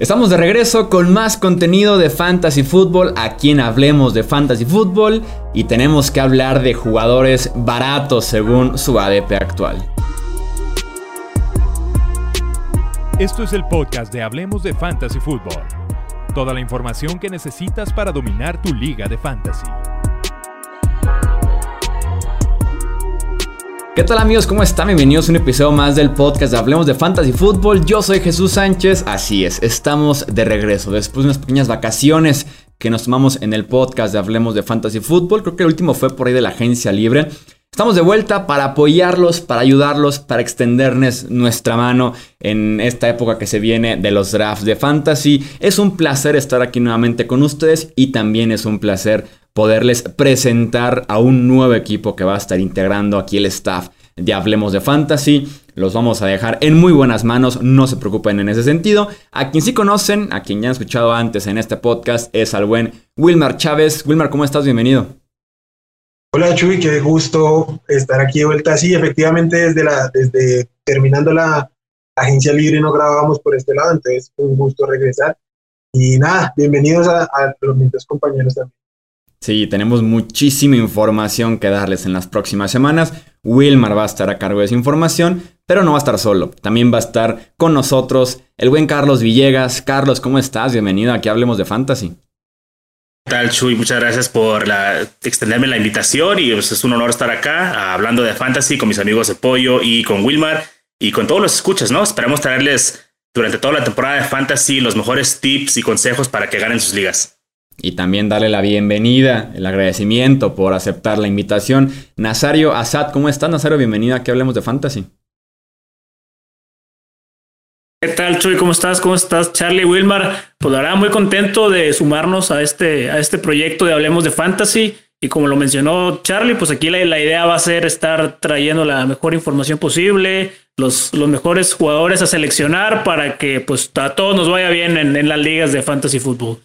Estamos de regreso con más contenido de Fantasy Football, aquí en Hablemos de Fantasy Football y tenemos que hablar de jugadores baratos según su ADP actual. Esto es el podcast de Hablemos de Fantasy Football. Toda la información que necesitas para dominar tu liga de fantasy. ¿Qué tal amigos? ¿Cómo están? Bienvenidos a un episodio más del podcast de Hablemos de Fantasy Football. Yo soy Jesús Sánchez. Así es, estamos de regreso después de unas pequeñas vacaciones que nos tomamos en el podcast de Hablemos de Fantasy Football. Creo que el último fue por ahí de la agencia libre. Estamos de vuelta para apoyarlos, para ayudarlos, para extenderles nuestra mano en esta época que se viene de los drafts de fantasy. Es un placer estar aquí nuevamente con ustedes y también es un placer poderles presentar a un nuevo equipo que va a estar integrando aquí el staff de Hablemos de Fantasy. Los vamos a dejar en muy buenas manos, no se preocupen en ese sentido. A quien sí conocen, a quien ya han escuchado antes en este podcast, es al buen Wilmar Chávez. Wilmar, ¿cómo estás? Bienvenido. Hola Chuy, qué gusto estar aquí de vuelta. Sí, efectivamente desde, la, desde terminando la agencia libre no grabábamos por este lado, entonces un gusto regresar. Y nada, bienvenidos a, los mismos compañeros también. Sí, tenemos muchísima información que darles en las próximas semanas. Wilmar va a estar a cargo de esa información, pero no va a estar solo. También va a estar con nosotros el buen Carlos Villegas. Carlos, ¿cómo estás? Bienvenido aquí Hablemos de Fantasy. ¿Qué tal, Chuy? Muchas gracias por la, extenderme la invitación y pues, es un honor estar acá hablando de Fantasy con mis amigos de Pollo y con Wilmar y con todos los escuchas, ¿no? Esperamos traerles durante toda la temporada de Fantasy los mejores tips y consejos para que ganen sus ligas y también darle la bienvenida, el agradecimiento por aceptar la invitación. Nazario Asad, ¿cómo estás, Nazario? Bienvenido a que hablemos de fantasy. ¿Qué tal, Chuy? ¿Cómo estás? ¿Cómo estás, Charlie Wilmar? Pues la verdad, muy contento de sumarnos a este, a este proyecto de Hablemos de Fantasy. Y como lo mencionó Charlie, pues aquí la, idea va a ser estar trayendo la mejor información posible, los, los mejores jugadores a seleccionar para que pues a todos nos vaya bien en, en las ligas de fantasy fútbol.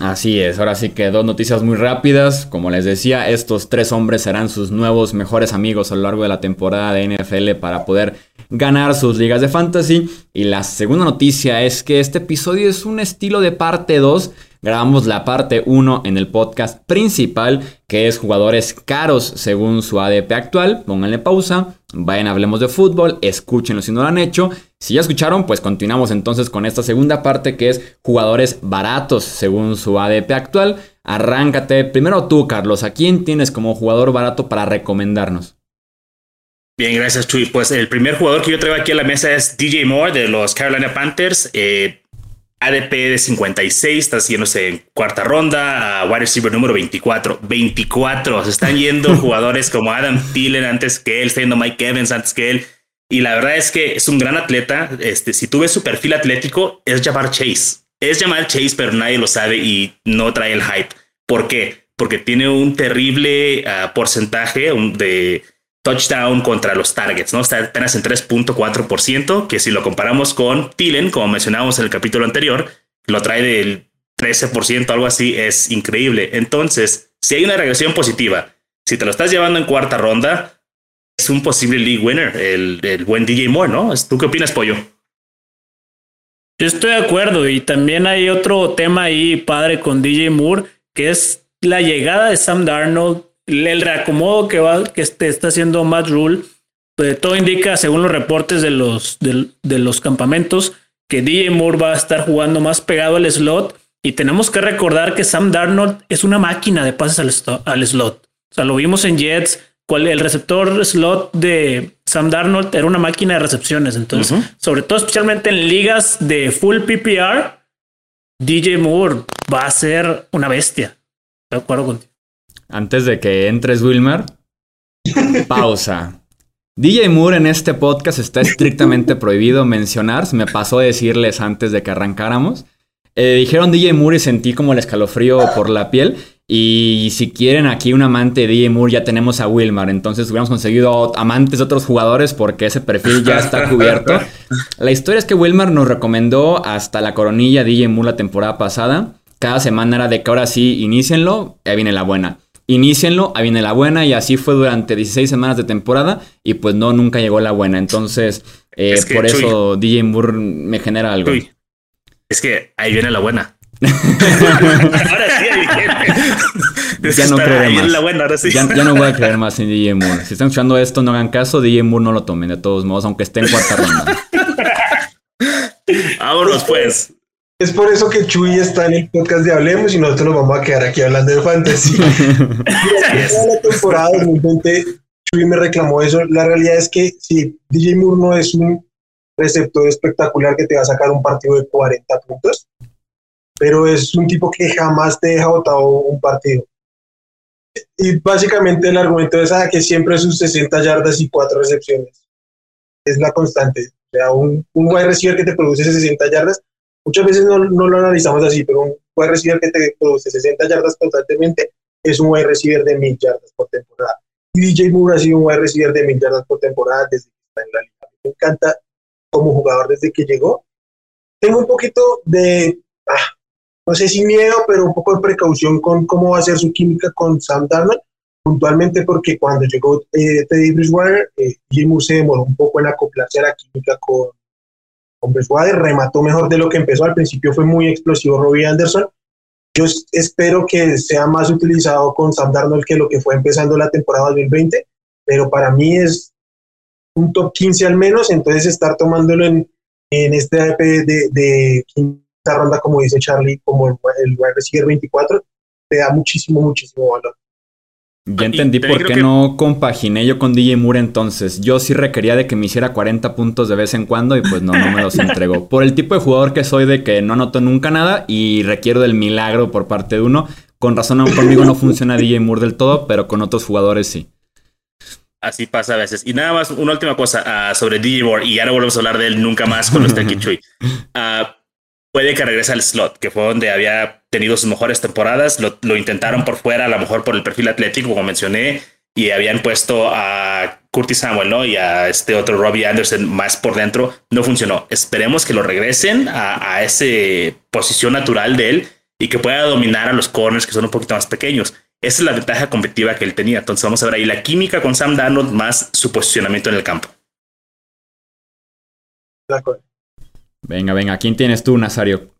Así es, ahora sí que dos noticias muy rápidas. Como les decía, estos tres hombres serán sus nuevos mejores amigos a lo largo de la temporada de NFL para poder ganar sus ligas de fantasy. Y la segunda noticia es que este episodio es un estilo de parte 2 grabamos la parte 1 en el podcast principal, que es jugadores caros según su ADP actual. Pónganle pausa, vayan, hablemos de fútbol, escúchenlo si no lo han hecho. Si ya escucharon, pues continuamos entonces con esta segunda parte que es jugadores baratos según su ADP actual. Arráncate. Primero tú, Carlos, ¿a quién tienes como jugador barato para recomendarnos? Bien, gracias, Chuy. Pues el primer jugador que yo traigo aquí a la mesa es DJ Moore de los Carolina Panthers. Eh, ADP de 56, está yéndose en cuarta ronda, a wide receiver número 24. 24, se están yendo jugadores como Adam Thielen antes que él, está yendo Mike Evans antes que él. Y la verdad es que es un gran atleta. Este, si tú ves su perfil atlético, es Jamar Chase. Es Jamar Chase, pero nadie lo sabe y no trae el hype. ¿Por qué? Porque tiene un terrible ah, porcentaje de touchdown contra los targets, ¿no? Está apenas en 3.4%, que si lo comparamos con Thielen, como mencionábamos en el capítulo anterior, lo trae del 13%, algo así, es increíble. Entonces, si hay una regresión positiva, si te lo estás llevando en cuarta ronda, es un posible league winner, el, el buen DJ Moore, ¿no? ¿Tú qué opinas, Pollo? Yo estoy de acuerdo y también hay otro tema ahí padre con DJ Moore, que es la llegada de Sam Darnold el reacomodo que va que este, está haciendo Matt Rule, pues, todo indica, según los reportes de los, de, los campamentos, que DJ Moore va a estar jugando más pegado al slot. Y tenemos que recordar que Sam Darnold es una máquina de pases al, slot. O sea, lo vimos en Jets. Cual, el receptor slot de Sam Darnold era una máquina de recepciones. Entonces, sobre todo, especialmente en ligas de full PPR, DJ Moore va a ser una bestia. De acuerdo contigo. Antes de que entres, Wilmer, pausa. DJ Moore en este podcast está estrictamente prohibido mencionar. Me pasó a decirles antes de que arrancáramos. Eh, dijeron DJ Moore y sentí como el escalofrío por la piel. Y si quieren aquí un amante de DJ Moore, ya tenemos a Wilmar. Entonces hubiéramos conseguido amantes de otros jugadores porque ese perfil ya está cubierto. La historia es que Wilmar nos recomendó hasta la coronilla DJ Moore la temporada pasada. Cada semana era de que ahora sí, inicienlo, ya viene la buena inicienlo, ahí viene la buena y así fue durante 16 semanas de temporada y pues no, nunca llegó la buena. Entonces, eh, por eso DJ Moore me genera algo. Es que ahí viene la buena. ahora sí, ahí viene. Ya no viene más. la buena, ahora sí. Ya, ya no voy a creer más en DJ Moore. Si están escuchando esto, no hagan caso. DJ Moore no lo tomen de todos modos, aunque esté en cuarta ronda. Vámonos pues. Es por eso que Chuy está en el podcast de Hablemos y nosotros nos vamos a quedar aquí hablando de fantasy. Toda la temporada 2020, Chuy me reclamó eso. La realidad es que si DJ Moore no es un receptor espectacular que te va a sacar un partido de 40 puntos, pero es un tipo que jamás te deja botado un partido. Y básicamente el argumento es ah, que siempre sus 60 yardas y 4 recepciones. Es la constante. O sea, un, un wide receiver que te produce 60 yardas, muchas veces no, no lo analizamos así, pero un wide receiver que te produce 60 yardas constantemente es un wide receiver de 1000 yardas por temporada. Y DJ Moore ha sido un wide receiver de 1000 yardas por temporada desde que está en la liga. Me encanta como jugador desde que llegó. Tengo un poquito de, no sé si miedo, pero un poco de precaución con cómo va a ser su química con Sam Darnold, puntualmente porque cuando llegó eh, Teddy Bridgewater, eh, Moore se demoró un poco en acoplarse a la química con, con Bridgewater, remató mejor de lo que empezó, al principio fue muy explosivo Robbie Anderson, yo es- espero que sea más utilizado con Sam Darnold que lo que fue empezando la temporada 2020, pero para mí es un top 15 al menos, entonces estar tomándolo en, en este de, de quinta ronda, como dice Charlie, como el, el wide receiver 24, te da muchísimo, muchísimo valor. Ya entendí por qué que- no compaginé yo con DJ Moore entonces. Yo sí requería de que me hiciera 40 puntos de vez en cuando y pues no, no me los entregó. Por el tipo de jugador que soy de que no anoto nunca nada y requiero del milagro por parte de uno. Con razón aún conmigo no funciona DJ Moore del todo, pero con otros jugadores sí. Así pasa a veces. Y nada más, una última cosa ah, sobre DJ Moore, y ya no volvemos a hablar de él nunca más cuando esté aquí Chuy. Ah, puede que regrese al slot, que fue donde había tenido sus mejores temporadas. Lo, intentaron por fuera, a lo mejor por el perfil atlético, como mencioné, y habían puesto a Curtis Samuel ¿no? y a este otro Robbie Anderson más por dentro. No funcionó. Esperemos que lo regresen a, a esa posición natural de él y que pueda dominar a los corners que son un poquito más pequeños. Esa es la ventaja competitiva que él tenía. Entonces vamos a ver ahí la química con Sam Darnold más su posicionamiento en el campo. De. Venga, venga, ¿quién tienes tú, Nazario?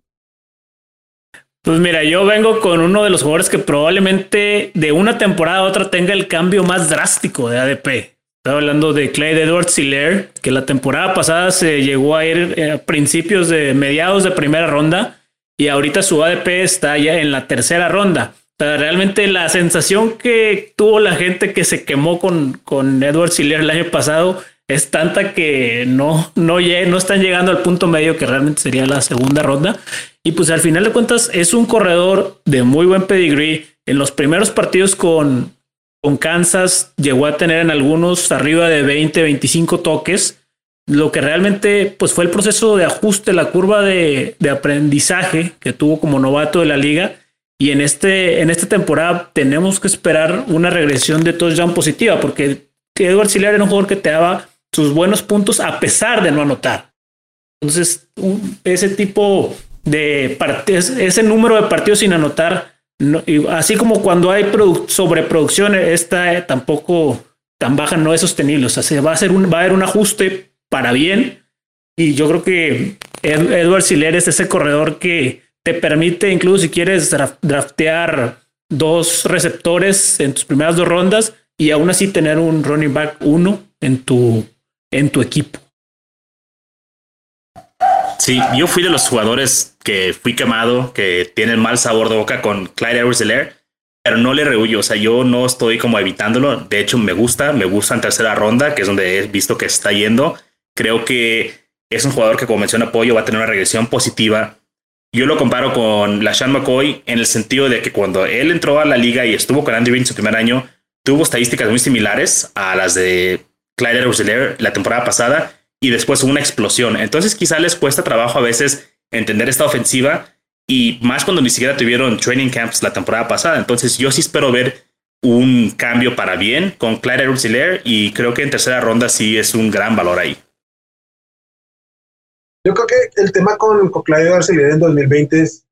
Pues mira, yo vengo con uno de los jugadores que probablemente de una temporada a otra tenga el cambio más drástico de ADP. Estaba hablando de Clyde Edwards Hiller, que la temporada pasada se llegó a ir eh, a principios de mediados de primera ronda y ahorita su ADP está ya en la tercera ronda. O sea, realmente la sensación que tuvo la gente que se quemó con, con Edwards Hiller el año pasado es tanta que no, no, no están llegando al punto medio que realmente sería la segunda ronda. Y pues al final de cuentas es un corredor de muy buen pedigree. En los primeros partidos con, con Kansas llegó a tener en algunos arriba de 20, 25 toques. Lo que realmente pues fue el proceso de ajuste, la curva de, aprendizaje que tuvo como novato de la liga. Y en, este, en esta temporada tenemos que esperar una regresión de touchdown positiva porque Edward Siller era un jugador que te daba sus buenos puntos a pesar de no anotar. Entonces, ese tipo de partidos, ese número de partidos sin anotar, así como cuando hay produ- sobreproducción, esta eh, tampoco tan baja no es sostenible. O sea, se va a hacer un, va a haber un ajuste para bien. Y yo creo que Ed- Edward Siller es ese corredor que te permite, incluso si quieres draf- draftear dos receptores en tus primeras dos rondas y aún así tener un running back uno en tu, en tu equipo. Sí, yo fui de los jugadores que fui quemado, que tienen mal sabor de boca con Clyde edwards pero no le rehuyo. O sea, yo no estoy como evitándolo. De hecho, me gusta, me gusta en tercera ronda, que es donde he visto que está yendo. Creo que es un jugador que, como menciona Pollo, va a tener una regresión positiva. Yo lo comparo con LaShawn McCoy en el sentido de que cuando él entró a la liga y estuvo con Andy Reid en su primer año, tuvo estadísticas muy similares a las de Clyde edwards la temporada pasada y después una explosión. Entonces quizá les cuesta trabajo a veces entender esta ofensiva y más cuando ni siquiera tuvieron training camps la temporada pasada. Entonces yo sí espero ver un cambio para bien con Clyde edwards y creo que en tercera ronda sí es un gran valor ahí. Yo creo que el tema con, con Barcelona en 2020 es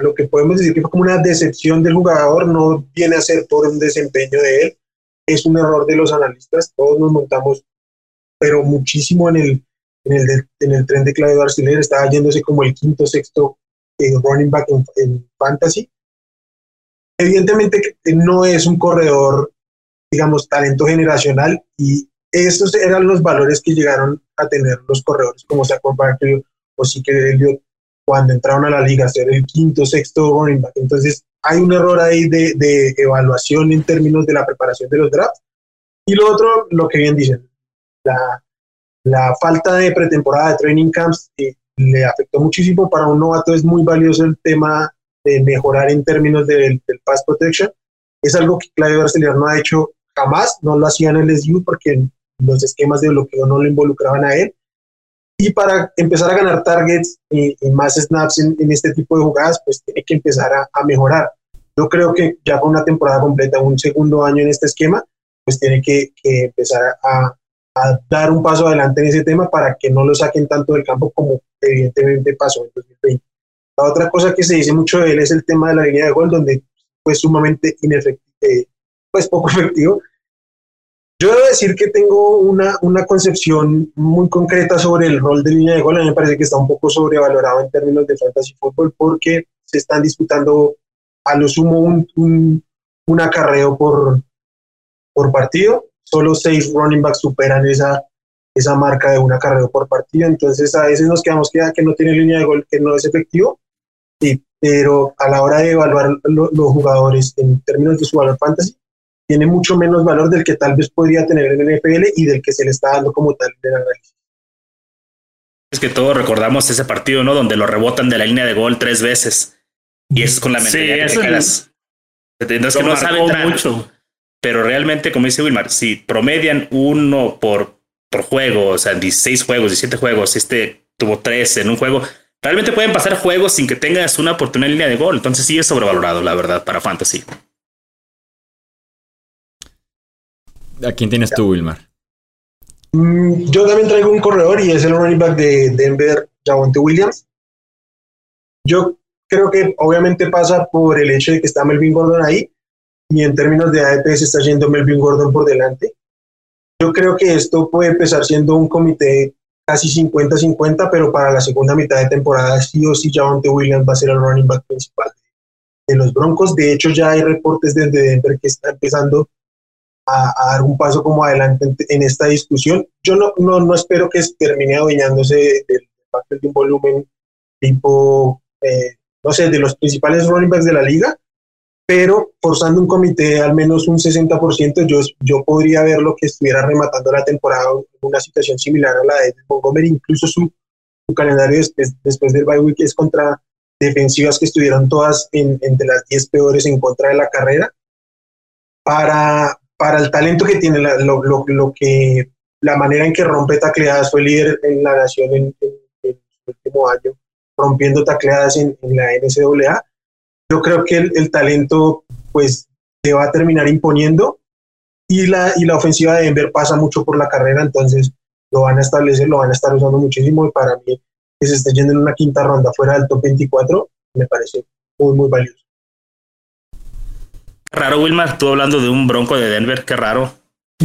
lo que podemos decir que fue como una decepción del jugador, no viene a ser por un desempeño de él, es un error de los analistas, todos nos montamos, pero muchísimo en el, en el, en el tren de Claudio Barcelona, estaba yéndose como el quinto, sexto eh, running back en, fantasy. Evidentemente no es un corredor, digamos, talento generacional y esos eran los valores que llegaron a tener los corredores como Saquon Barkley o que Elliott cuando entraron a la liga, ser el quinto, sexto running back. Entonces hay un error ahí de, de evaluación en términos de la preparación de los drafts. Y lo otro, lo que bien dicen, la, la falta de pretemporada de training camps eh, le afectó muchísimo. Para un novato es muy valioso el tema de mejorar en términos del, pass protection. Es algo que Claudio Barcelona no ha hecho jamás, no lo hacía en el SU porque los esquemas de bloqueo no lo involucraban a él. Y para empezar a ganar targets y, más snaps en, este tipo de jugadas, pues tiene que empezar a, mejorar. Yo creo que ya con una temporada completa, un segundo año en este esquema, pues tiene que, que empezar a, a dar un paso adelante en ese tema para que no lo saquen tanto del campo como evidentemente pasó en 2020. La otra cosa que se dice mucho de él es el tema de la línea de gol, donde fue sumamente inefectivo, eh, pues poco efectivo. Yo debo decir que tengo una, una concepción muy concreta sobre el rol de línea de gol. A mí me parece que está un poco sobrevalorado en términos de fantasy fútbol porque se están disputando a lo sumo un, un, un acarreo por, por partido solo seis running backs superan esa, esa marca de una carrera por partido. Entonces a veces nos quedamos que, que no tiene línea de gol, que no es efectivo, sí, pero a la hora de evaluar los jugadores en términos de su valor fantasy, tiene mucho menos valor del que tal vez podría tener en el NFL y del que se le está dando como tal en el análisis. Es que todos recordamos ese partido, ¿no? Donde lo rebotan de la línea de gol tres veces. Y eso es con la mentalidad que te quedas. Entonces que no sabe mucho. Pero realmente, como dice Wilmar, si promedian uno por, por juego, o sea, 16 juegos, 17 juegos, este tuvo 3 en un juego, realmente pueden pasar juegos sin que tengas una oportunidad en línea de gol. Entonces sí es sobrevalorado, la verdad, para Fantasy. ¿A quién tienes tú, Wilmar? Mm, yo también traigo un corredor y es el running back de Denver, Javonte Williams. Yo creo que obviamente pasa por el hecho de que está Melvin Gordon ahí, y en términos de ADP se está yendo Melvin Gordon por delante. Yo creo que esto puede empezar siendo un comité casi 50-50, pero para la segunda mitad de temporada sí o sí Javonte Williams va a ser el running back principal de los Broncos. De hecho, ya hay reportes desde Denver que está empezando a, dar un paso como adelante en, esta discusión. Yo no, no, no espero que termine adueñándose del, de un volumen tipo, eh, no sé, de los principales running backs de la liga, pero forzando un comité al menos un 60%, yo, yo podría ver lo que estuviera rematando la temporada en una situación similar a la de Montgomery, incluso su, su calendario después, después del bye week es contra defensivas que estuvieron todas en, entre las 10 peores en contra de la carrera. Para, para el talento que tiene, la, lo, que, la manera en que rompe tacleadas, fue líder en la nación en, en, el último año, rompiendo tacleadas en, en la NCAA yo creo que el, talento pues se va a terminar imponiendo y la, y la ofensiva de Denver pasa mucho por la carrera, entonces lo van a establecer, lo van a estar usando muchísimo y para mí que se esté yendo en una quinta ronda fuera del top 24 me parece muy, muy valioso. Raro, Wilmar, tú hablando de un bronco de Denver, qué raro.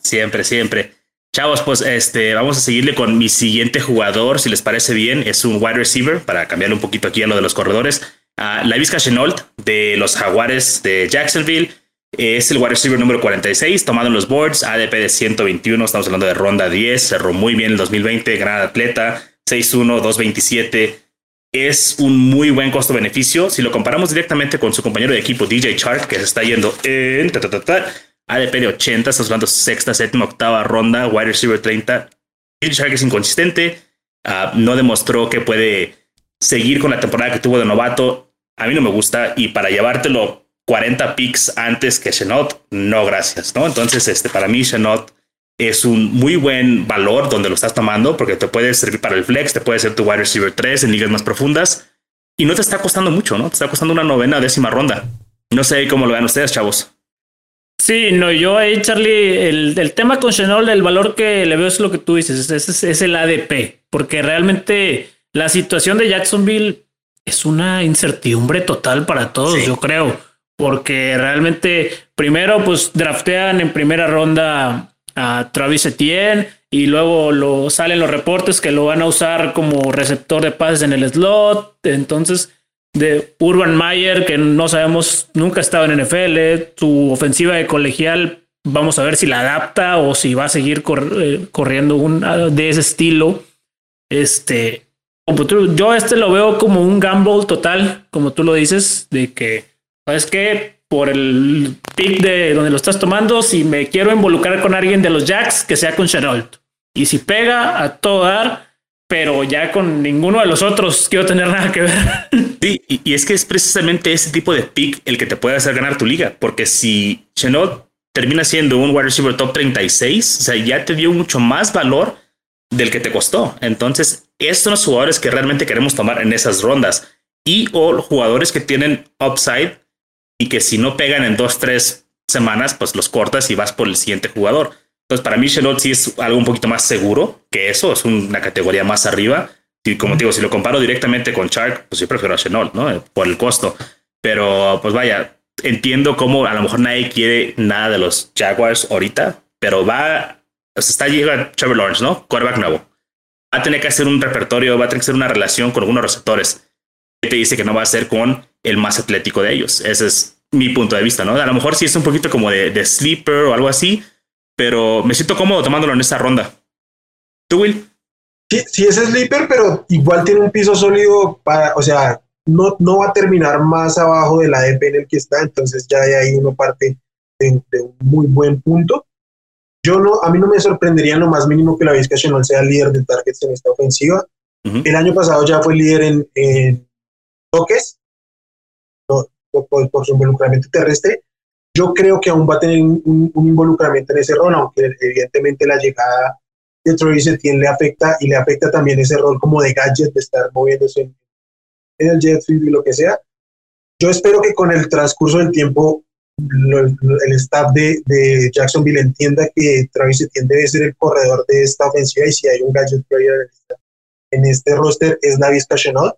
siempre, siempre. Chavos, pues este, vamos a seguirle con mi siguiente jugador, si les parece bien. Es un wide receiver, para cambiarle un poquito aquí a lo de los corredores. Uh, Lavisca Chenault, de los Jaguares de Jacksonville. Es el wide receiver número 46, tomado en los boards, ADP de 121, estamos hablando de ronda 10, cerró muy bien el 2020, gran atleta, 6'1, 227. Es un muy buen costo-beneficio. Si lo comparamos directamente con su compañero de equipo DJ Chark, que se está yendo en... ADP de 80, estamos hablando sexta, séptima, octava ronda, wide receiver 30. Bill Shark es inconsistente, ah, no demostró que puede seguir con la temporada que tuvo de novato. A mí no me gusta y para llevártelo 40 picks antes que Shenot, no gracias, ¿no? Entonces, este, para mí Shenot es un muy buen valor donde lo estás tomando porque te puede servir para el flex, te puede ser tu wide receiver 3 en ligas más profundas y no te está costando mucho, ¿no? Te está costando una novena, décima ronda. No sé cómo lo vean ustedes, chavos. Sí, no, yo ahí, Charlie, el, el tema con Chenol, el valor que le veo es lo que tú dices, es, es, el ADP, porque realmente la situación de Jacksonville es una incertidumbre total para todos, yo creo, porque realmente primero pues draftean en primera ronda a Travis Etienne y luego lo, salen los reportes que lo van a usar como receptor de pases en el slot. Entonces, de Urban Meyer, que no sabemos, nunca ha estado en NFL, su ofensiva de colegial, vamos a ver si la adapta o si va a seguir eh, corriendo un, de ese estilo. Este, yo este lo veo como un gamble total, como tú lo dices, de que, ¿sabes qué? Por el pick de donde lo estás tomando, si me quiero involucrar con alguien de los Jacks, que sea con Chenault. Y si pega a todo dar, pero ya con ninguno de los otros quiero tener nada que ver. Sí, y, es que es precisamente ese tipo de pick el que te puede hacer ganar tu liga, porque si Chenault termina siendo un wide receiver top 36, o sea, ya te dio mucho más valor del que te costó. Entonces, estos son los jugadores que realmente queremos tomar en esas rondas. Y o jugadores que tienen upside y que si no pegan en dos, tres semanas, pues los cortas y vas por el siguiente jugador. Entonces, para mí, Chenault sí es algo un poquito más seguro que eso, es una categoría más arriba. Y como te digo, si lo comparo directamente con Shark, pues yo prefiero a Chenault, ¿no? Por el costo. Pero, pues vaya, entiendo cómo a lo mejor nadie quiere nada de los Jaguars ahorita, pero va, o sea, está llegando Trevor Lawrence, ¿no? Quarterback nuevo. Va a tener que hacer un repertorio, va a tener que hacer una relación con algunos receptores. Te dice que no va a ser con el más atlético de ellos. Ese es mi punto de vista, ¿no? A lo mejor sí es un poquito como de, de sleeper o algo así, pero me siento cómodo tomándolo en esta ronda. ¿Tú, Will? Sí, sí es sleeper, pero igual tiene un piso sólido para, o sea, no, no va a terminar más abajo de la ADP en el que está, entonces ya de ahí uno parte de, un muy buen punto. Yo no, a mí no me sorprendería en lo más mínimo que la Vizca Chenol sea líder de targets en esta ofensiva. El año pasado ya fue líder en, toques por, su involucramiento terrestre yo creo que aún va a tener un, involucramiento en ese rol, aunque evidentemente la llegada de Troy Etienne le afecta y le afecta también ese rol como de gadget, de estar moviéndose en, el jet y lo que sea. Yo espero que con el transcurso del tiempo el staff de, de, Jacksonville entienda que Travis Etienne debe ser el corredor de esta ofensiva y si hay un gadget player en este roster es Davis Cachenot.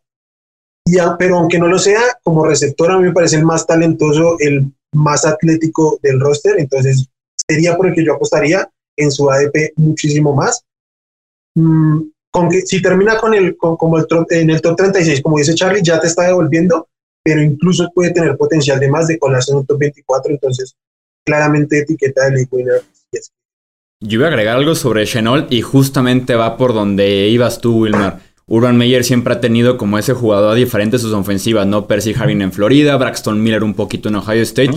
Pero aunque no lo sea, como receptor a mí me parece el más talentoso, el más atlético del roster, entonces sería por el que yo apostaría en su ADP muchísimo más. Mm, con que, si termina con el, como el, en el top 36, como dice Charlie, ya te está devolviendo, pero incluso puede tener potencial de más de colarse en un top 24, entonces claramente etiqueta de League Winner. Yo voy a agregar algo sobre Chenault y justamente va por donde ibas tú, Wilmar. Urban Meyer siempre ha tenido como ese jugador diferente sus ofensivas, ¿no? Percy Harvin en Florida, Braxton Miller un poquito en Ohio State.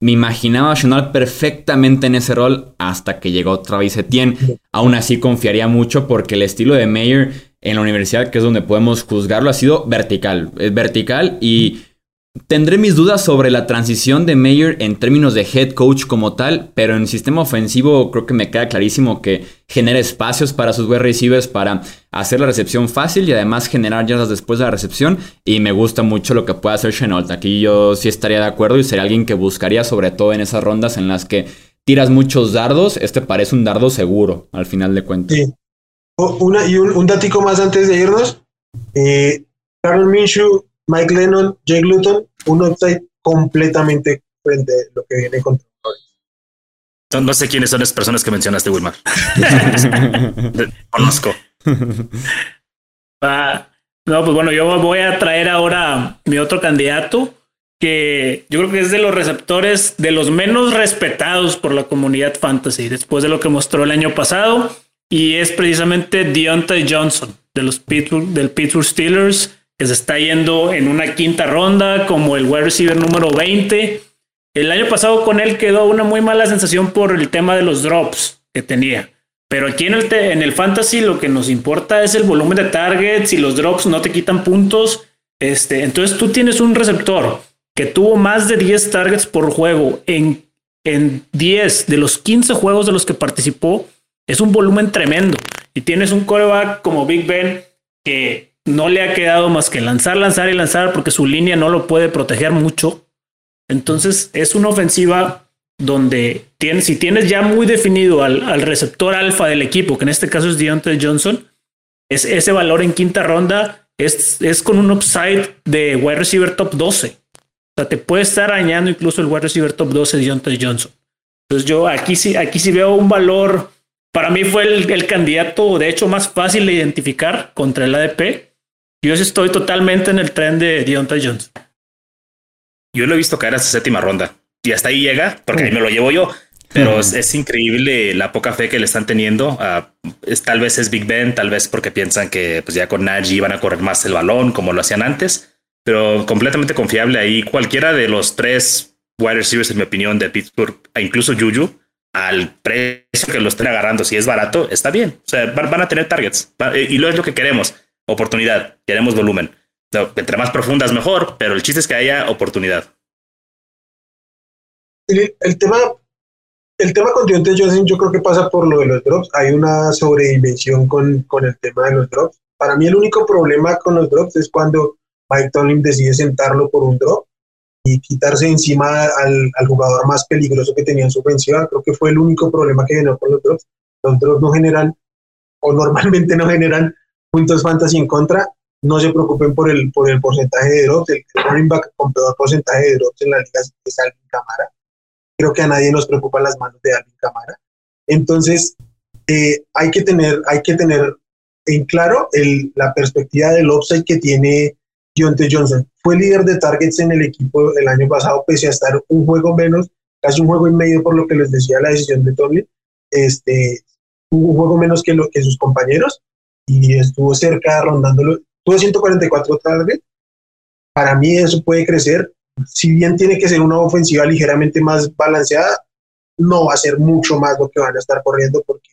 Me imaginaba a Chanel perfectamente en ese rol hasta que llegó Travis Etienne. Aún así confiaría mucho porque el estilo de Meyer en la universidad, que es donde podemos juzgarlo, ha sido vertical. Es vertical y Tendré mis dudas sobre la transición de Mayer en términos de head coach como tal, pero en sistema ofensivo creo que me queda clarísimo que genera espacios para sus wide receivers para hacer la recepción fácil y además generar yardas después de la recepción. Y me gusta mucho lo que puede hacer Chenault. Aquí yo sí estaría de acuerdo y sería alguien que buscaría, sobre todo en esas rondas en las que tiras muchos dardos. Este parece un dardo seguro al final de cuentas. Sí. Y un, datico más antes de irnos. Eh, Minshew Mike Lennon, Jake Luton, un upside completamente frente a lo que viene con no, no sé quiénes son las personas que mencionaste, Wilmar. Conozco. Ah, no, pues bueno, yo voy a traer ahora mi otro candidato, que yo creo que es de los receptores de los menos respetados por la comunidad fantasy, después de lo que mostró el año pasado, y es precisamente Deontay Johnson, de los Pittsburgh, del Pittsburgh Steelers que se está yendo en una quinta ronda como el wide receiver número 20. El año pasado con él quedó una muy mala sensación por el tema de los drops que tenía. Pero aquí en el, en el fantasy lo que nos importa es el volumen de targets y los drops no te quitan puntos. Este, entonces tú tienes un receptor que tuvo más de 10 targets por juego en, en 10 de los 15 juegos de los que participó. Es un volumen tremendo. Y tienes un coreback como Big Ben que no le ha quedado más que lanzar, lanzar y lanzar porque su línea no lo puede proteger mucho. Entonces es una ofensiva donde tienes, si tienes ya muy definido al, receptor alfa del equipo, que en este caso es Deontay Johnson, es, ese valor en quinta ronda es, es con un upside de wide receiver top 12. O sea, te puede estar arañando incluso el wide receiver top 12 de Deontay Johnson. Entonces yo aquí sí, aquí sí veo un valor. Para mí fue el, el candidato, de hecho, más fácil de identificar contra el ADP. Yo estoy totalmente en el tren de Deontay Jones. Yo lo he visto caer hasta séptima ronda y hasta ahí llega, porque ahí me lo llevo yo. Pero es, increíble la poca fe que le están teniendo. es, tal vez es Big Ben, tal vez porque piensan que pues ya con Najee van a correr más el balón como lo hacían antes, pero completamente confiable ahí. Cualquiera de los tres wide receivers, en mi opinión, de Pittsburgh, e incluso Juju, al precio que lo estén agarrando, si es barato, está bien. O sea, van, a tener targets y lo es lo que queremos. Oportunidad, queremos volumen. Entre más profundas, mejor, pero el chiste es que haya oportunidad. el tema el tema con Deontay Johnson yo creo que pasa por lo de los drops. Hay una sobredimensión con, con el tema de los drops. Para mí el único problema con los drops es cuando Mike Tomlin decide sentarlo por un drop y quitarse encima al, al, jugador más peligroso que tenía en su ofensiva. Creo que fue el único problema que generó con los drops. Los drops no generan, o normalmente no generan puntos fantasy en contra. No se preocupen por el, por el porcentaje de drops. El running back con peor porcentaje de drops en la liga es Alvin Camara creo que a nadie nos preocupan las manos de Alvin Camara. Entonces, eh, hay, que tener, hay que tener en claro el, la perspectiva del upside que tiene Deontay Johnson. Fue líder de targets en el equipo el año pasado, pese a estar un juego menos, casi un juego y medio por lo que les decía la decisión de Tomlin. Este, un juego menos que, lo, que sus compañeros y estuvo cerca rondándolo. Tuvo 144 targets. Para mí eso puede crecer si bien tiene que ser una ofensiva ligeramente más balanceada, no va a ser mucho más lo que van a estar corriendo porque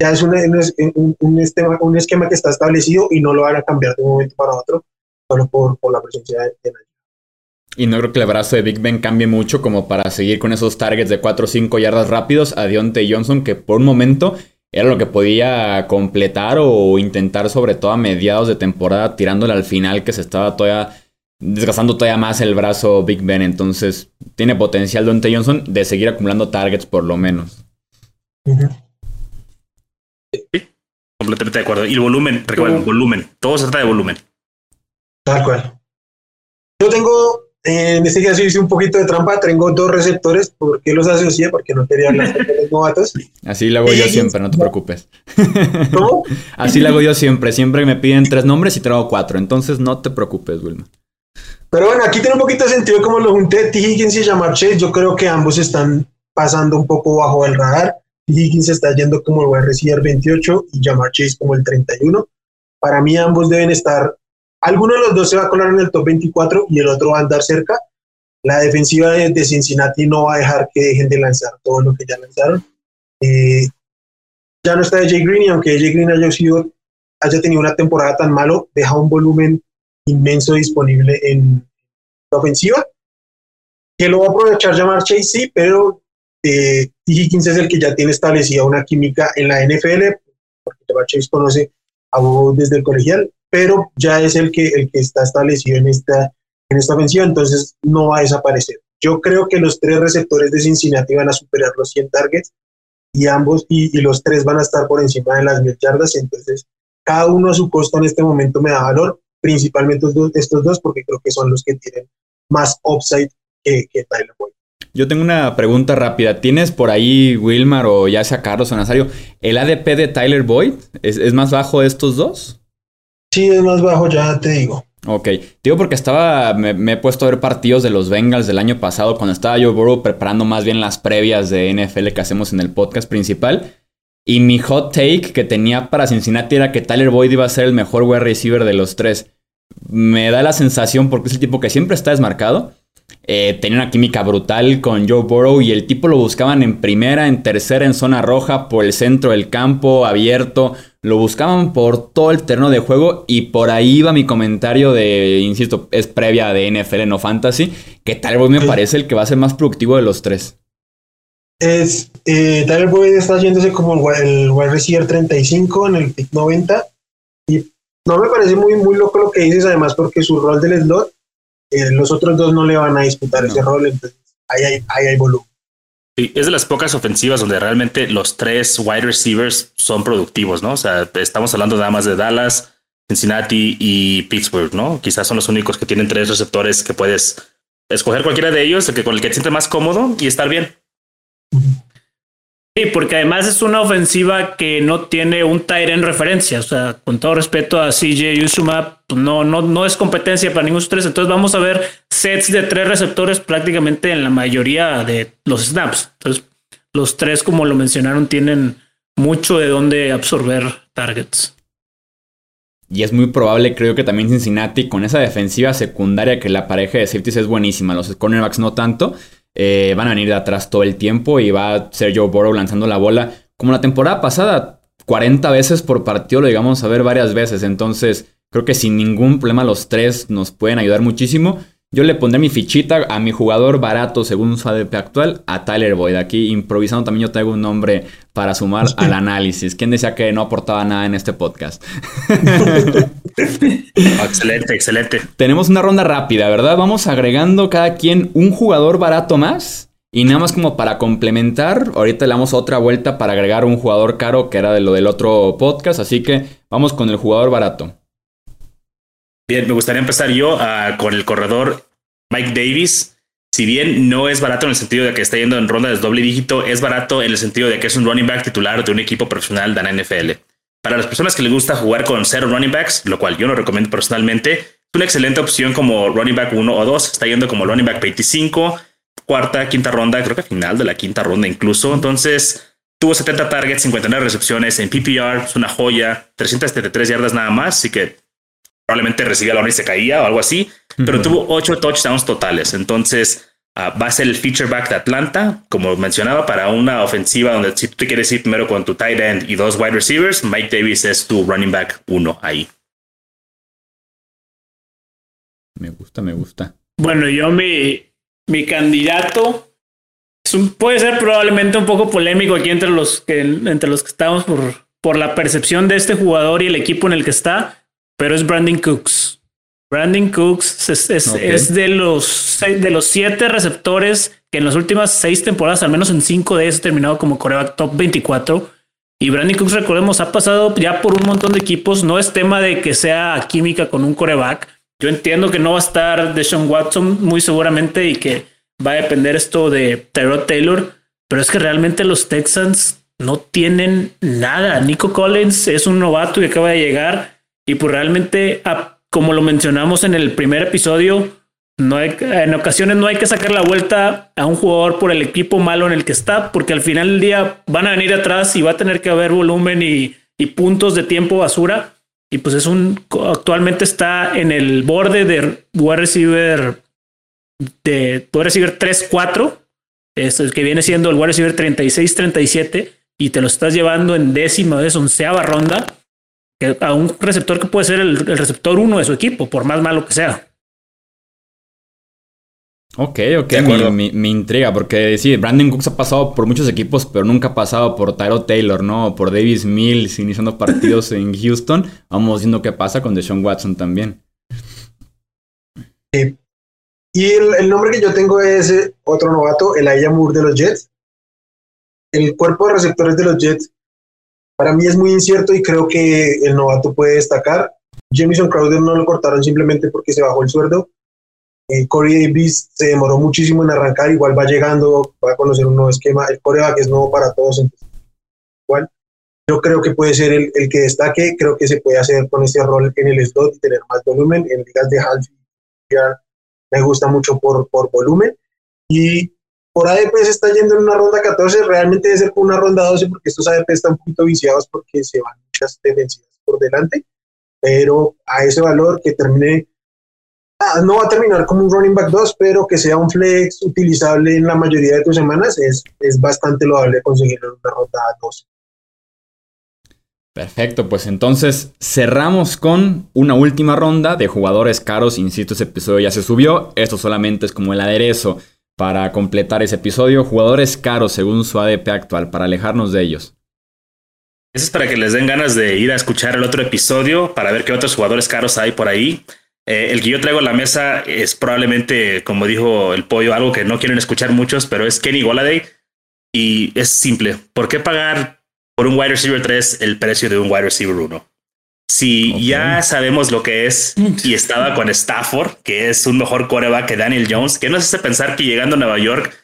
ya es un, un, esquema, un, esquema, que está establecido y no lo van a cambiar de un momento para otro solo por, por la presencia de, de y no creo que el brazo de Big Ben cambie mucho como para seguir con esos targets de 4 o 5 yardas rápidos a Deontay Johnson, que por un momento era lo que podía completar o intentar, sobre todo a mediados de temporada, tirándole al final que se estaba todavía desgastando todavía más el brazo Big Ben. Entonces, tiene potencial Dante Johnson de seguir acumulando targets por lo menos. Sí, completamente de acuerdo. Y el volumen, recuerden, volumen. Todo se trata de volumen. Tal cual. Yo tengo, en este caso hice un poquito de trampa, tengo dos receptores. ¿Por qué los asocié? Porque no quería hablar de los novatos. Así lo hago yo siempre, no te preocupes. ¿Cómo? Así lo hago yo siempre. Siempre me piden tres nombres y traigo cuatro. Entonces no te preocupes, Wilma. Pero bueno, aquí tiene un poquito de sentido como lo junté T. Higgins y Jamar Chase. Yo creo que ambos están pasando un poco bajo el radar. T. Higgins está yendo como el wide receiver 28 y Jamar Chase como el 31. Para mí ambos deben estar, alguno de los dos se va a colar en el top 24 y el otro va a andar cerca. La defensiva de, Cincinnati no va a dejar que dejen de lanzar todo lo que ya lanzaron. Eh, ya no está Jay Green y aunque Jay Green haya, sido, haya tenido una temporada tan malo, deja un volumen inmenso disponible en la ofensiva. Que lo va a aprovechar llamar Chase, sí, pero eh. Higgins es el que ya tiene establecida una química en la NFL, porque Chase conoce a vos desde el colegial, pero ya es el que, el que está establecido en esta, en esta ofensiva, entonces no va a desaparecer. Yo creo que los tres receptores de Cincinnati van a superar los 100 targets y ambos, y, los tres van a estar por encima de las mil yardas, entonces cada uno a su costo en este momento me da valor principalmente estos dos porque creo que son los que tienen más upside que, Tyler Boyd. Yo tengo una pregunta rápida. ¿Tienes por ahí, Wilmar o ya sea Carlos o Nazario, el ADP de Tyler Boyd? ¿Es, más bajo de estos dos? Sí, es más bajo, ya te digo. Ok, digo porque estaba, me, he puesto a ver partidos de los Bengals del año pasado cuando estaba yo Burrow preparando más bien las previas de NFL que hacemos en el podcast principal. Y mi hot take que tenía para Cincinnati era que Tyler Boyd iba a ser el mejor wide receiver de los tres. Me da la sensación, porque es el tipo que siempre está desmarcado. Eh, tenía una química brutal con Joe Burrow y el tipo lo buscaban en primera, en tercera, en zona roja, por el centro del campo, abierto. Lo buscaban por todo el terreno de juego y por ahí iba mi comentario de, insisto, es previa de NFL, no fantasy, que Tyler Boyd me parece el que va a ser más productivo de los tres. Es eh, Tyler Boyd está yéndose como el, wide receiver 35 en el pick 90 y no me parece muy, muy loco lo que dices además porque su rol del slot eh, los otros dos no le van a disputar ese rol entonces ahí hay, ahí hay volumen Es de las pocas ofensivas donde realmente los tres wide receivers son productivos, ¿no? O sea, estamos hablando nada más de Dallas, Cincinnati y Pittsburgh, ¿no? Quizás son los únicos que tienen tres receptores que puedes escoger cualquiera de ellos, el que con el que te sientes más cómodo y estar bien. Sí, porque además es una ofensiva que no tiene un tight en referencia. O sea, con todo respeto a CJ Usuma, pues no, no, no es competencia para ninguno de tres. Entonces vamos a ver sets de tres receptores prácticamente en la mayoría de los snaps. Entonces, los tres, como lo mencionaron, tienen mucho de dónde absorber targets. Y es muy probable, creo que también Cincinnati, con esa defensiva secundaria que la pareja de safeties es buenísima, los cornerbacks no tanto, eh, van a venir de atrás todo el tiempo y va a ser Joe Burrow lanzando la bola. Como la temporada pasada, 40 veces por partido lo llegamos a ver varias veces. Entonces, creo que sin ningún problema los tres nos pueden ayudar muchísimo. Yo le pondré mi fichita a mi jugador barato según su ADP actual, a Tyler Boyd. Aquí improvisando también yo traigo un nombre para sumar al análisis. ¿Quién decía que no aportaba nada en este podcast? excelente, excelente. Tenemos una ronda rápida, ¿verdad? Vamos agregando cada quien un jugador barato más. Y nada más como para complementar, ahorita le damos otra vuelta para agregar un jugador caro que era de lo del otro podcast. Así que vamos con el jugador barato. Bien, me gustaría empezar yo uh, con el corredor Mike Davis. Si bien no es barato en el sentido de que está yendo en ronda de doble dígito, es barato en el sentido de que es un running back titular de un equipo profesional de la NFL. Para las personas que les gusta jugar con cero running backs, lo cual yo no recomiendo personalmente, es una excelente opción como running back 1 o 2. Está yendo como running back 25, cuarta, quinta ronda, creo que final de la quinta ronda incluso. Entonces, tuvo 70 targets, 59 recepciones en PPR, es una joya, 373 yardas nada más, así que probablemente recibía la hora y se caía o algo así, pero tuvo ocho touchdowns totales. Entonces uh, va a ser el feature back de Atlanta, como mencionaba, para una ofensiva donde si tú te quieres ir primero con tu tight end y dos wide receivers, Mike Davis es tu running back uno ahí. Me gusta, me gusta. Bueno, yo mi, mi candidato es un, puede ser probablemente un poco polémico aquí entre los que, entre los que estamos por, por la percepción de este jugador y el equipo en el que está pero es Brandon Cooks. Brandon Cooks es, de, los, de los siete receptores que en las últimas seis temporadas, al menos en cinco de ellos, terminado como coreback top 24. Y Brandon Cooks, recordemos, ha pasado ya por un montón de equipos. No es tema de que sea química con un coreback. Yo entiendo que no va a estar Deshaun Watson muy seguramente y que va a depender esto de Tyrod Taylor, pero es que realmente los Texans no tienen nada. Nico Collins es un novato y acaba de llegar y pues realmente, como lo mencionamos en el primer episodio, no en ocasiones no hay que sacar la vuelta a un jugador por el equipo malo en el que está, porque al final del día van a venir atrás y va a tener que haber volumen y, puntos de tiempo basura. Y pues es un, actualmente está en el borde de wide receiver, de receiver 3-4, es el que viene siendo el wide receiver 36-37, y te lo estás llevando en décima, es onceava ronda a un receptor que puede ser el, receptor uno de su equipo, por más malo que sea. Ok, ok, me, me, intriga, porque sí, Brandon Cooks ha pasado por muchos equipos, pero nunca ha pasado por Tyro Taylor, ¿no? Por Davis Mills iniciando partidos en Houston. Vamos viendo qué pasa con Deshaun Watson también. Sí. Y el, nombre que yo tengo es eh, otro novato, el Aya Moore de los Jets. El cuerpo de receptores de los Jets para mí es muy incierto y creo que el novato puede destacar. Jamison Crowder no lo cortaron simplemente porque se bajó el sueldo. Eh, Corey Davis se demoró muchísimo en arrancar, igual va llegando, va a conocer un nuevo esquema. El coreback es nuevo para todos, igual. Yo creo que puede ser el, el, que destaque, creo que se puede hacer con este rol en el slot y tener más volumen. En ligas de half me gusta mucho por, por volumen. Y por ADP se está yendo en una ronda 14, realmente debe ser una ronda 12 porque estos ADP están un poquito viciados porque se van muchas tendencias por delante, pero a ese valor que termine, ah, no va a terminar como un running back 2, pero que sea un flex utilizable en la mayoría de tus semanas, es, es bastante loable conseguirlo en una ronda 12. Perfecto, pues entonces cerramos con una última ronda de jugadores caros. Insisto, ese episodio ya se subió. Esto solamente es como el aderezo para completar ese episodio, jugadores caros según su ADP actual, para alejarnos de ellos. Eso es para que les den ganas de ir a escuchar el otro episodio, para ver qué otros jugadores caros hay por ahí. Eh, el que yo traigo a la mesa es probablemente, como dijo el pollo, algo que no quieren escuchar muchos, pero es Kenny Goladay. Y es simple. ¿Por qué pagar por un wide receiver 3 el precio de un wide receiver 1? Si ya sabemos lo que es y estaba con Stafford, que es un mejor coreback que Daniel Jones, que nos hace pensar que llegando a Nueva York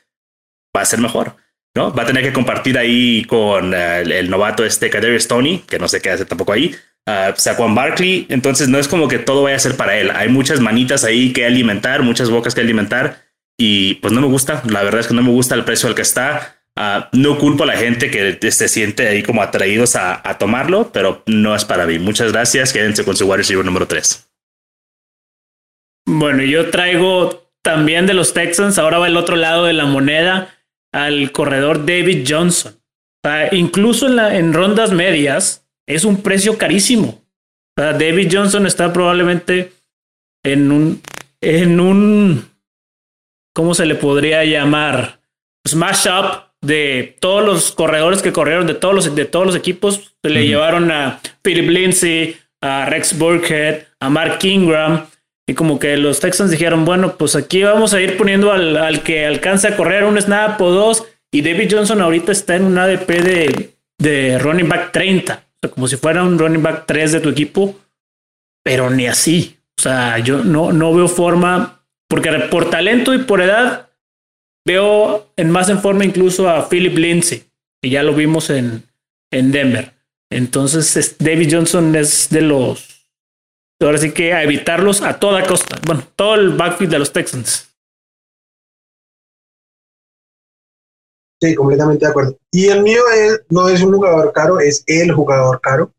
va a ser mejor. ¿no? Va a tener que compartir ahí con eh, el, novato este Kadarius Stoney, que no sé qué hace tampoco ahí, uh, Saquon Barkley. Entonces no es como que todo vaya a ser para él. Hay muchas manitas ahí que alimentar, muchas bocas que alimentar. Y pues no me gusta. La verdad es que no me gusta el precio al que está. Uh, no culpo a la gente que se siente ahí como atraídos a, tomarlo, pero no es para mí. Muchas gracias. Quédense con su wide receiver número 3. Bueno, yo traigo también de los Texans. Ahora va el otro lado de la moneda al corredor David Johnson. incluso en, la, en rondas medias es un precio carísimo. David Johnson está probablemente en un, en un, ¿cómo se le podría llamar? Smash up de todos los corredores que corrieron de todos los, de todos los equipos. Se le llevaron a Philip Lindsay, a Rex Burkhead, a Mark Ingram. Y como que los Texans dijeron, bueno, pues aquí vamos a ir poniendo al, al que alcance a correr un snap o dos. Y David Johnson ahorita está en un ADP de, de running back 30. O sea, como si fuera un running back 3 de tu equipo. Pero ni así. O sea, yo no, no veo forma. Porque por talento y por edad, veo en más en forma incluso a Philip Lindsay. Y ya lo vimos en, en Denver. Entonces, David Johnson es de los Ahora sí que a evitarlos a toda costa. Bueno, todo el backfield de los Texans. Sí, completamente de acuerdo. Y el mío es, no es un jugador caro, es el jugador caro.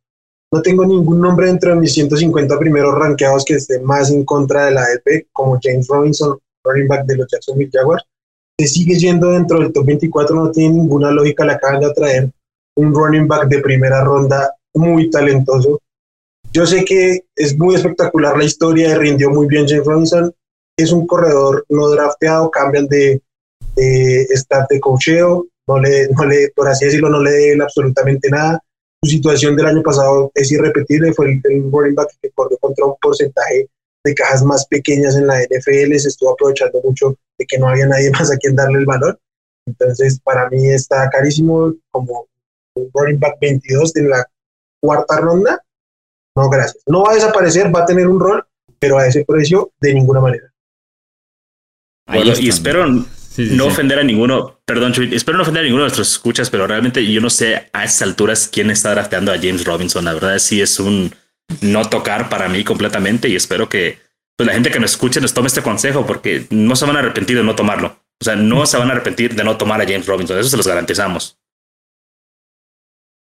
No tengo ningún nombre dentro de mis 150 primeros rankeados que esté más en contra de la EP, como James Robinson, running back de los Jacksonville Jaguars. Se sigue yendo dentro del top 24, no tiene ninguna lógica, le acaban de atraer un running back de primera ronda muy talentoso yo sé que es muy espectacular la historia, rindió muy bien James Robinson. Es un corredor no drafteado, cambian de, de staff de cocheo, no le, no le, por así decirlo, no le den absolutamente nada. Su situación del año pasado es irrepetible, fue el, el running back que corrió contra un porcentaje de cajas más pequeñas en la NFL, se estuvo aprovechando mucho de que no había nadie más a quien darle el valor. Entonces, para mí está carísimo como un running back 22 de la cuarta ronda no, gracias. No va a desaparecer, va a tener un rol, pero a ese precio de ninguna manera. y espero no ofender a ninguno, perdón, espero no ofender a ninguno de nuestros escuchas, pero realmente yo no sé a estas alturas quién está drafteando a James Robinson. La verdad sí es un no tocar para mí completamente y espero que pues, la gente que nos escuche nos tome este consejo porque no se van a arrepentir de no tomarlo. O sea, no se van a arrepentir de no tomar a James Robinson. Eso se los garantizamos.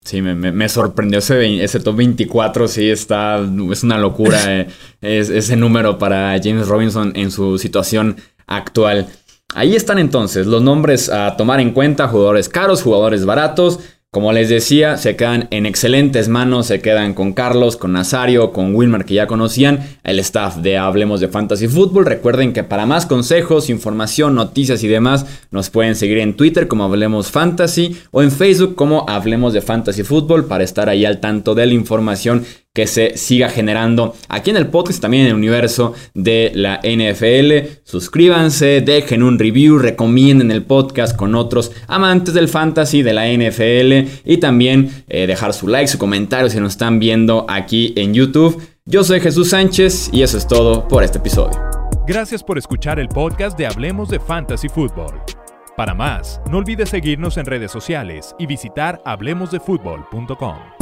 Sí, me, me, sorprendió ese, ese, top 24, sí, está, es una locura eh, ese número para James Robinson en su situación actual. Ahí están entonces los nombres a tomar en cuenta, jugadores caros, jugadores baratos. Como les decía, se quedan en excelentes manos, se quedan con Carlos, con Nazario, con Wilmar que ya conocían, el staff de Hablemos de Fantasy Football. Recuerden que para más consejos, información, noticias y demás, nos pueden seguir en Twitter como Hablemos Fantasy o en Facebook como Hablemos de Fantasy Football para estar ahí al tanto de la información que se siga generando aquí en el podcast, también en el universo de la NFL. Suscríbanse, dejen un review, recomienden el podcast con otros amantes del fantasy de la NFL y también eh, dejar su like, su comentario si nos están viendo aquí en YouTube. Yo soy Jesús Sánchez y eso es todo por este episodio. Gracias por escuchar el podcast de Hablemos de Fantasy Football. Para más, no olvides seguirnos en redes sociales y visitar hablemosdefutbol.com.